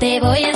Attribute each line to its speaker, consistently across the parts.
Speaker 1: Te voy a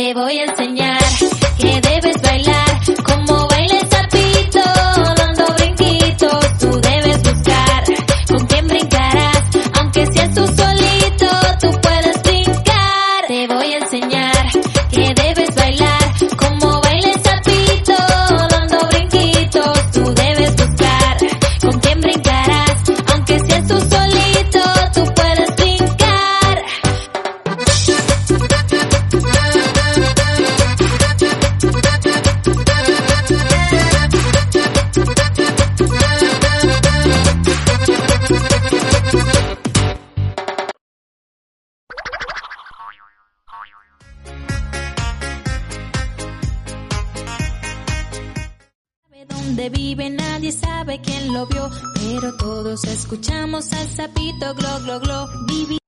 Speaker 1: Te voy a enseñar. dónde vive nadie sabe quién lo vio, pero todos escuchamos al sapito glo glo glo. Vivi